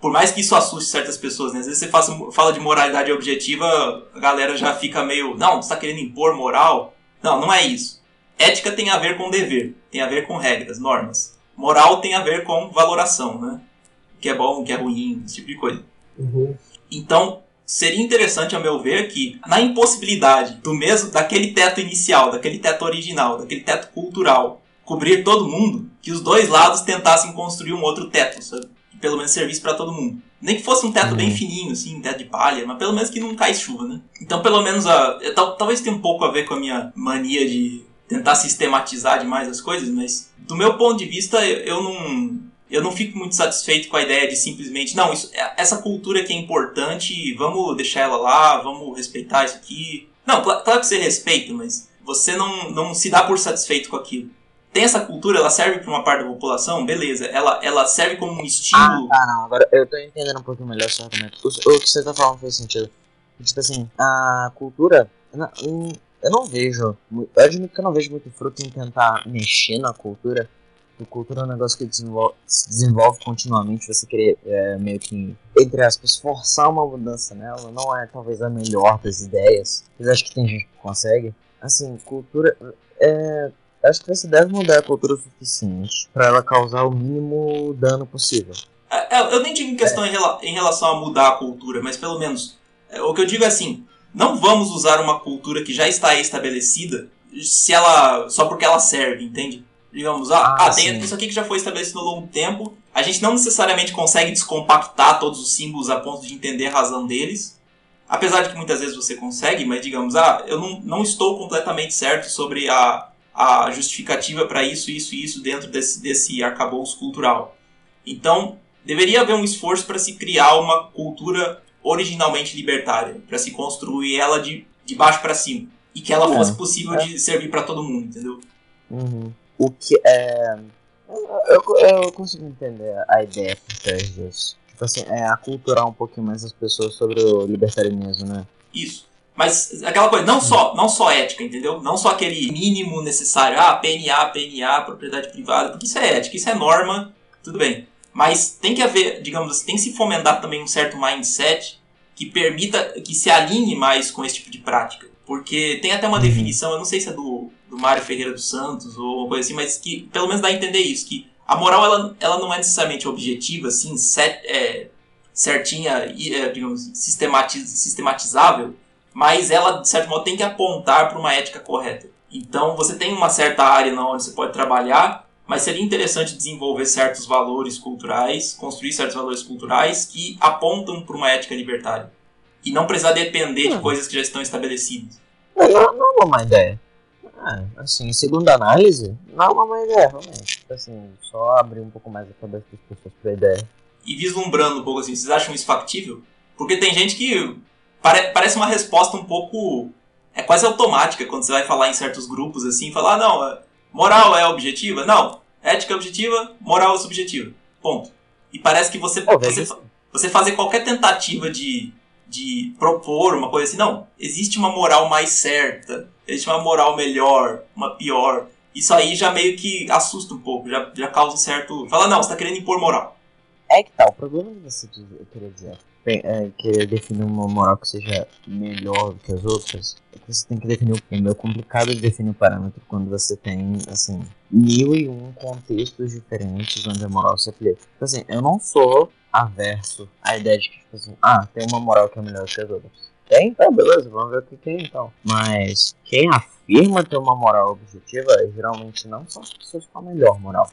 Por mais que isso assuste certas pessoas, né? Às vezes você faça, fala de moralidade objetiva, a galera já fica meio. Não, você está querendo impor moral. Não, não é isso. Ética tem a ver com dever, tem a ver com regras, normas. Moral tem a ver com valoração, né? O que é bom, o que é ruim, esse tipo de coisa. Uhum. Então, seria interessante, a meu ver, que na impossibilidade do mesmo daquele teto inicial, daquele teto original, daquele teto cultural, cobrir todo mundo, que os dois lados tentassem construir um outro teto, sabe? Que pelo menos servisse para todo mundo. Nem que fosse um teto uhum. bem fininho, assim, um teto de palha, mas pelo menos que não cai chuva, né? Então, pelo menos, a, talvez tenha um pouco a ver com a minha mania de tentar sistematizar demais as coisas, mas do meu ponto de vista, eu, eu não eu não fico muito satisfeito com a ideia de simplesmente, não, isso, é, essa cultura que é importante, vamos deixar ela lá, vamos respeitar isso aqui. Não, claro, claro que você respeita, mas você não, não se dá por satisfeito com aquilo. Tem essa cultura, ela serve para uma parte da população, beleza. Ela, ela serve como um estímulo. Ah, tá, não. Agora eu tô entendendo um pouquinho melhor o seu argumento. O, o que você tá falando faz sentido. Tipo assim, a cultura. Eu não vejo. Eu admito que eu não vejo muito fruto em tentar mexer na cultura a cultura é um negócio que desenvolve, se desenvolve continuamente. Você querer é, meio que, entre aspas, forçar uma mudança nela não é talvez a melhor das ideias. Mas acho que tem gente que consegue. Assim, cultura. É, acho que você deve mudar a cultura o suficiente para ela causar o mínimo dano possível. É, é eu nem digo em questão é. em, relação a mudar a cultura, mas pelo menos é, o que eu digo é assim: não vamos usar uma cultura que já está estabelecida se ela só porque ela serve, entende? Digamos, ah, ah, ah tem isso aqui que já foi estabelecido ao longo do tempo. A gente não necessariamente consegue descompactar todos os símbolos a ponto de entender a razão deles. Apesar de que muitas vezes você consegue, mas digamos, ah, eu não, não estou completamente certo sobre a, a justificativa para isso, isso e isso dentro desse, desse arcabouço cultural. Então, deveria haver um esforço para se criar uma cultura originalmente libertária, para se construir ela de, de baixo para cima. E que ela fosse possível é. de servir para todo mundo, entendeu? Uhum. O que é. Eu, eu consigo entender a ideia por trás disso. Tipo assim, é aculturar um pouquinho mais as pessoas sobre o libertarianismo, né? Isso. Mas aquela coisa, não só, não só ética, entendeu? Não só aquele mínimo necessário, ah, PNA, PNA, propriedade privada, porque isso é ética, isso é norma, tudo bem. Mas tem que haver, digamos assim, tem que se fomentar também um certo mindset que permita, que se alinhe mais com esse tipo de prática. Porque tem até uma uhum. definição, eu não sei se é do do Mário Ferreira dos Santos ou uma coisa assim, mas que pelo menos dá a entender isso, que a moral ela, ela não é necessariamente objetiva, assim, set, é, certinha e, é, digamos, sistematiz, sistematizável, mas ela, de certo modo, tem que apontar para uma ética correta. Então, você tem uma certa área na onde você pode trabalhar, mas seria interessante desenvolver certos valores culturais, construir certos valores culturais que apontam para uma ética libertária. E não precisar depender de hum. coisas que já estão estabelecidas. Não, não é uma má ideia. Ah, assim, segunda análise, não é uma ideia, realmente. Tipo assim, só abrir um pouco mais a cabeça das pessoas pra ideia. E vislumbrando um pouco assim, vocês acham isso factível? Porque tem gente que pare parece uma resposta um pouco. É quase automática quando você vai falar em certos grupos assim, falar, ah, não, é, moral é objetiva? Não, ética é objetiva, moral é subjetiva. Ponto. E parece que você, você, você fazer qualquer tentativa de de propor uma coisa assim. Não, existe uma moral mais certa, existe uma moral melhor, uma pior. Isso aí já meio que assusta um pouco, já, já causa um certo. Fala, não, você tá querendo impor moral. É que tá, o problema de você dizer, eu queria dizer, é, querer definir uma moral que seja melhor do que as outras, é que você tem que definir. É meio complicado de definir o parâmetro quando você tem, assim, mil e um contextos diferentes onde a moral se aplica. Então, assim, eu não sou averso à ideia de que, tipo assim, ah, tem uma moral que é melhor que as outras. Tem? Tá, beleza, vamos ver o que tem então. Mas quem afirma ter uma moral objetiva geralmente não são as pessoas com a melhor moral.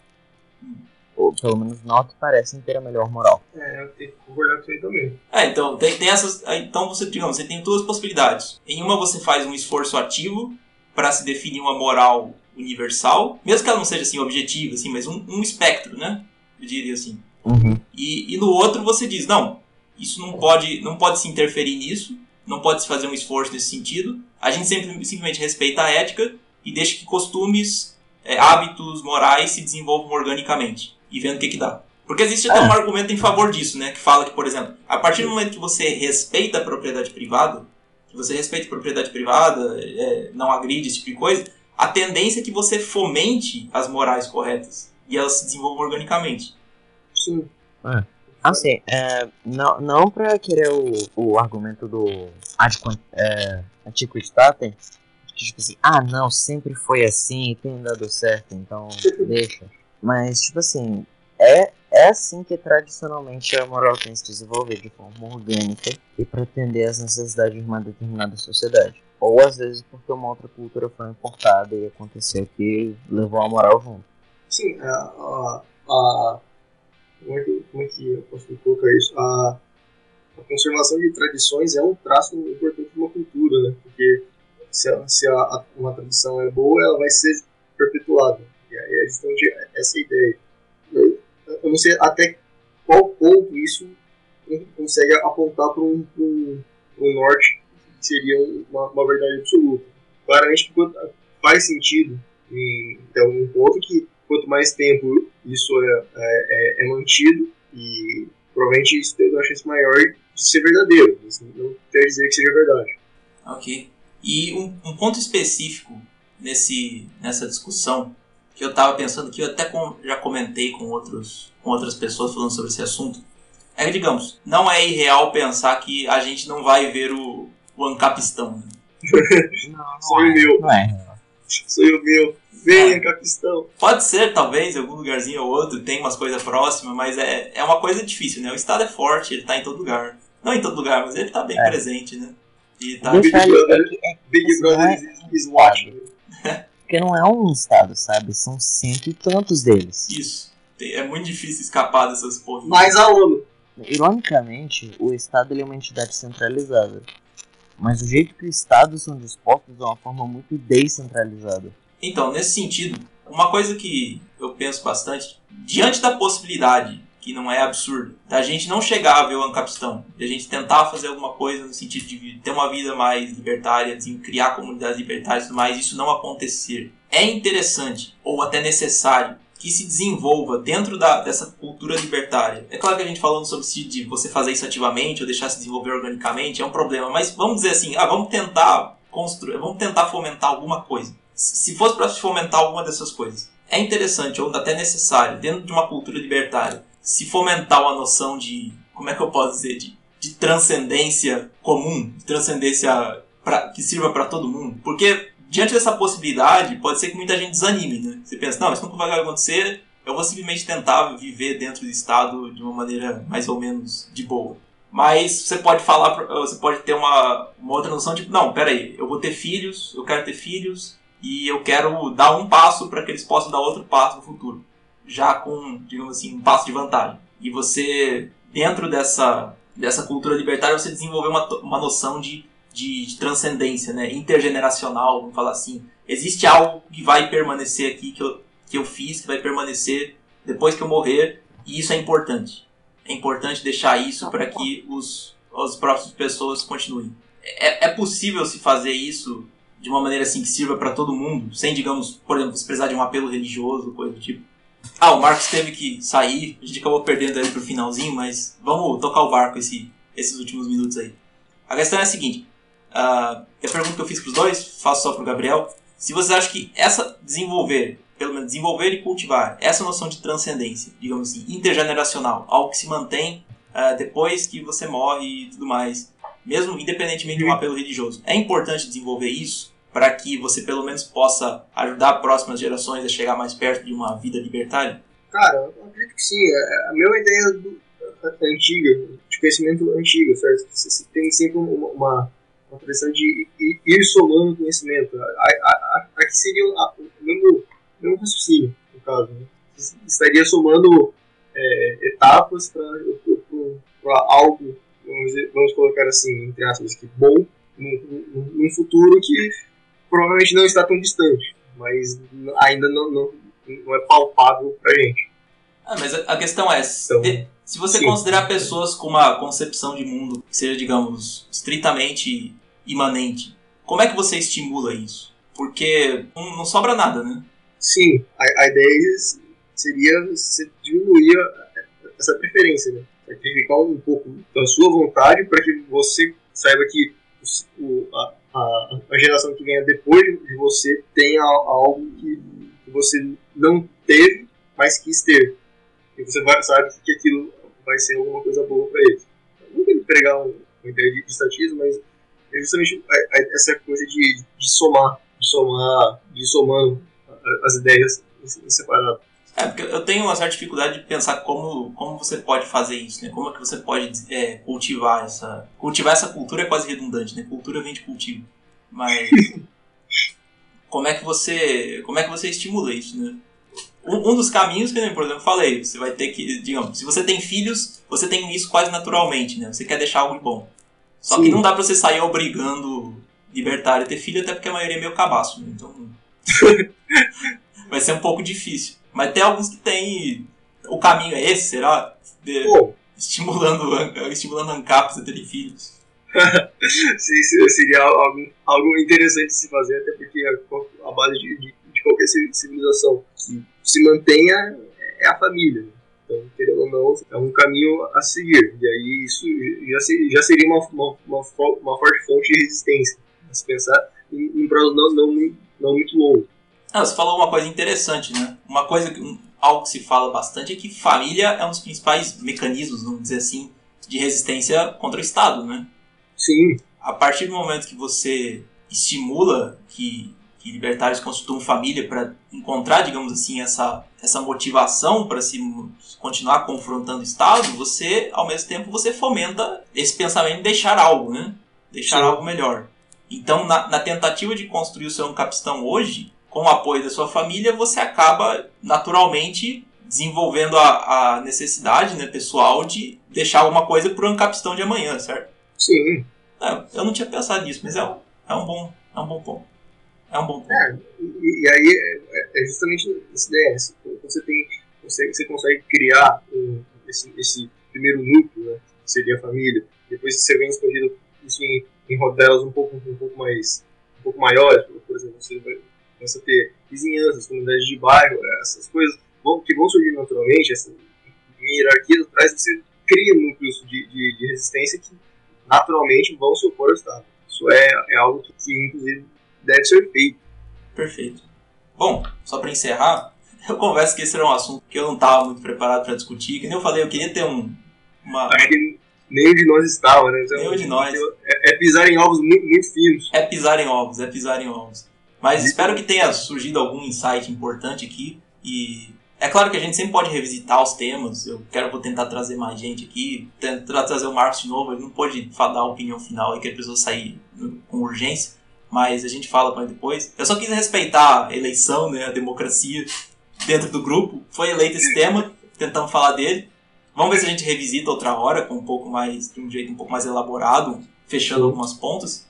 Ou pelo menos não que parecem ter a melhor moral. É, eu tenho que concordar com isso aí também. É, então, tem, tem essas. Então você, digamos, você tem duas possibilidades. Em uma você faz um esforço ativo para se definir uma moral universal, mesmo que ela não seja assim objetiva, assim, mas um, um espectro, né? Eu diria assim. Uhum. E, e no outro você diz, não, isso não pode, não pode se interferir nisso, não pode se fazer um esforço nesse sentido. A gente sempre, simplesmente respeita a ética e deixa que costumes, é, hábitos morais se desenvolvam organicamente e vendo o que, que dá. Porque existe até um argumento em favor disso, né? Que fala que, por exemplo, a partir do momento que você respeita a propriedade privada, que você respeita a propriedade privada, é, não agride esse tipo de coisa, a tendência é que você fomente as morais corretas e elas se desenvolvam organicamente. Sim. É. Assim, é, não, não pra querer o, o argumento do é, antiquitatem, que tipo assim, ah não, sempre foi assim e tem dado certo, então deixa. Mas, tipo assim, é, é assim que tradicionalmente a moral tem se desenvolvido de forma orgânica e para atender às necessidades de uma determinada sociedade. Ou às vezes porque uma outra cultura foi importada e aconteceu que levou a moral junto. Sim, a, a, a como, é que, como é que eu posso colocar isso? A, a conservação de tradições é um traço importante de uma cultura, né? Porque se, a, se a, uma tradição é boa, ela vai ser perpetuada. É justamente essa ideia. Eu, eu não sei até qual ponto isso consegue apontar para um, um, norte que seria uma, uma verdade absoluta. Claramente faz sentido então um ponto que quanto mais tempo isso é, é, é, é mantido e provavelmente isso tem uma chance maior de ser verdadeiro, não quer dizer que seja verdade. Ok. E um, um ponto específico nesse, nessa discussão que eu estava pensando que eu até com, já comentei com, outros, com outras pessoas falando sobre esse assunto é que, digamos, não é irreal pensar que a gente não vai ver o, o Ancapistão. Né? Não, não Sonho é, meu. Não é. Sonho meu. Venha, Capistão. Pode ser, talvez, em algum lugarzinho ou outro, tem umas coisas próximas, mas é, é uma coisa difícil, né? O Estado é forte, ele tá em todo lugar. Não em todo lugar, mas ele tá bem é. presente, né? E tá... Big Brother, é, Big Brother is watching. Porque não é um Estado, sabe? São cento e tantos deles. Isso. É muito difícil escapar dessas porras. Mais a ONU. Ironicamente, o Estado é uma entidade centralizada. Mas o jeito que os Estados são dispostos é uma forma muito descentralizada. Então, nesse sentido, uma coisa que eu penso bastante, diante da possibilidade, que não é absurda, da gente não chegar a ver o Ancapistão, da gente tentar fazer alguma coisa no sentido de ter uma vida mais libertária, de criar comunidades libertárias e tudo mais, isso não acontecer. É interessante, ou até necessário, que se desenvolva dentro da, dessa cultura libertária. É claro que a gente falando sobre se de você fazer isso ativamente ou deixar se desenvolver organicamente é um problema, mas vamos dizer assim, ah, vamos tentar construir, vamos tentar fomentar alguma coisa se fosse para fomentar alguma dessas coisas, é interessante ou até necessário, dentro de uma cultura libertária, se fomentar uma noção de, como é que eu posso dizer, de, de transcendência comum, de transcendência pra, que sirva para todo mundo. Porque, diante dessa possibilidade, pode ser que muita gente desanime, né? Você pensa, não, isso nunca vai acontecer, eu vou simplesmente tentar viver dentro do Estado de uma maneira mais ou menos de boa. Mas você pode falar, você pode ter uma, uma outra noção, tipo, não, peraí, eu vou ter filhos, eu quero ter filhos, e eu quero dar um passo para que eles possam dar outro passo no futuro, já com, digamos assim, um passo de vantagem. E você, dentro dessa, dessa cultura libertária, você desenvolveu uma, uma noção de, de, de transcendência, né? intergeneracional, vamos falar assim. Existe algo que vai permanecer aqui, que eu, que eu fiz, que vai permanecer depois que eu morrer, e isso é importante. É importante deixar isso para que os, as próximas pessoas continuem. É, é possível se fazer isso de uma maneira assim que sirva para todo mundo, sem, digamos, por exemplo, se precisar de um apelo religioso, coisa do tipo. Ah, o Marcos teve que sair, a gente acabou perdendo ele pro finalzinho, mas vamos tocar o barco esse, esses últimos minutos aí. A questão é a seguinte: uh, a pergunta que eu fiz para os dois, faço só para o Gabriel. Se vocês acham que essa desenvolver, pelo menos desenvolver e cultivar essa noção de transcendência, digamos assim, intergeneracional, algo que se mantém uh, depois que você morre e tudo mais, mesmo independentemente de um apelo religioso, é importante desenvolver isso para que você pelo menos possa ajudar próximas gerações a chegar mais perto de uma vida libertária? Cara, eu acredito que sim. É, a minha ideia do, antiga, de conhecimento antigo, certo? Você tem sempre uma, uma, uma tradição de ir, somando conhecimento. Aqui seria o mesmo, mesmo raciocínio, no caso. Né? Estaria somando é, etapas para algo, vamos, vamos colocar assim, entre aspas, que bom, num, num futuro que provavelmente não está tão distante, mas ainda não, não, não é palpável pra gente. Ah, mas a questão é, então, se você sim. considerar pessoas com uma concepção de mundo que seja, digamos, estritamente imanente, como é que você estimula isso? Porque não, não sobra nada, né? Sim, a, a ideia seria você diminuir essa preferência, né? Sacrificar um pouco da sua vontade para que você saiba que o, a, a, a geração que venha depois de você tenha algo que, que você não teve, mas quis ter. E você vai, sabe que aquilo vai ser alguma coisa boa para eles. não quero pregar uma ideia de, estatismo, mas é justamente essa coisa de, de somar, de somar, de somando as ideias em separado. É, porque eu tenho uma certa dificuldade de pensar como, como você pode fazer isso, né? Como é que você pode é, cultivar essa... Cultivar essa cultura é quase redundante, né? Cultura vem de cultivo. Mas... como é que você... Como é que você estimula isso, né? Um, um dos caminhos que, por exemplo, eu falei, você vai ter que... Digamos, se você tem filhos, você tem isso quase naturalmente, né? Você quer deixar algo bom. Só Sim. que não dá pra você sair obrigando libertário a ter filho, até porque a maioria é meio cabaço, né? Então... vai ser um pouco difícil. Mas tem alguns que tem. O caminho é esse, será? De, estimulando, estimulando ANCAPs a terem filhos. Sim, seria algo, algo interessante de se fazer, até porque a, base de, de, de, qualquer civilização que se mantenha é a família. Então, querendo ou não, é um caminho a seguir. E aí isso já, seria, já seria uma, uma, uma, uma forte fonte de resistência. Se pensar em um prazo não, não, não muito longo. Ah, você falou uma coisa interessante, né? Uma coisa, algo que se fala bastante é que família é um dos principais mecanismos, vamos dizer assim, de resistência contra o Estado, né? Sim. A partir do momento que você estimula que, que libertários constituam família para encontrar, digamos assim, essa, essa motivação para se continuar confrontando o Estado, você, ao mesmo tempo, você fomenta esse pensamento de deixar algo, né? Deixar Sim. algo melhor. Então, na, na, tentativa de construir o seu capistão hoje, com o apoio da sua família, você acaba naturalmente desenvolvendo a, a necessidade né, pessoal de deixar alguma coisa para o Ancapistão de amanhã, certo? Sim. É, eu não tinha pensado nisso, mas é um, é um, bom, é um bom ponto. É um bom ponto. É, e, e aí é, é, justamente essa ideia. Você, tem, você, você consegue criar um, esse, esse primeiro núcleo, né, que seria a família, depois você vem expandindo isso em, em rodelas um pouco, um pouco mais um pouco maiores, por exemplo, você vai começa a ter vizinhanças, comunidades de bairro, essas coisas vão, que vão surgir naturalmente, essa hierarquia atrás, você cria núcleos de, de, de, resistência que naturalmente vão se opor ao Estado. Isso é, é algo que, que, inclusive, deve ser feito. Perfeito. Bom, só para encerrar, eu converso que esse era um assunto que eu não estava muito preparado para discutir, que nem eu falei, eu queria ter um. Uma... Que nenhum de nós estava, né? Então, nenhum de nós. É, é, pisar em ovos muito, muito finos. É pisar em ovos, é pisar em ovos. Mas espero que tenha surgido algum insight importante aqui. E é claro que a gente sempre pode revisitar os temas. Eu quero vou tentar trazer mais gente aqui, tentar trazer o Marcos de novo. Ele não pode dar a opinião final e que a pessoa sair com urgência, mas a gente fala com ele depois. Eu só quis respeitar a eleição, né, a democracia dentro do grupo. Foi eleito esse tema, tentamos falar dele. Vamos ver se a gente revisita outra hora com um pouco mais de um jeito um pouco mais elaborado, fechando algumas pontas.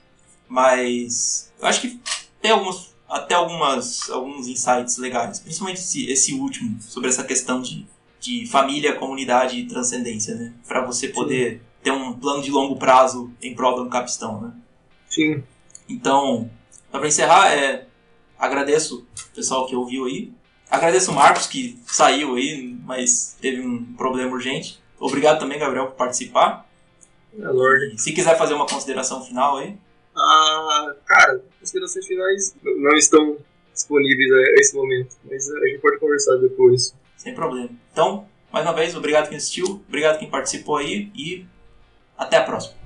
Mas eu acho que tem alguns, até algumas, alguns insights legais, principalmente esse, esse último, sobre essa questão de, de família, comunidade e transcendência, né? Para você poder Sim. ter um plano de longo prazo em prol do capistão, né? Sim. Então, para encerrar, é, agradeço o pessoal que ouviu aí. Agradeço o Marcos, que saiu aí, mas teve um problema urgente. Obrigado também, Gabriel, por participar. É, Lorde. Se quiser fazer uma consideração final aí. Ah, cara, considerações finais não estão disponíveis a esse momento, mas a gente pode conversar depois. Sem problema. Então, mais uma vez, obrigado quem assistiu, obrigado quem participou aí e até a próxima.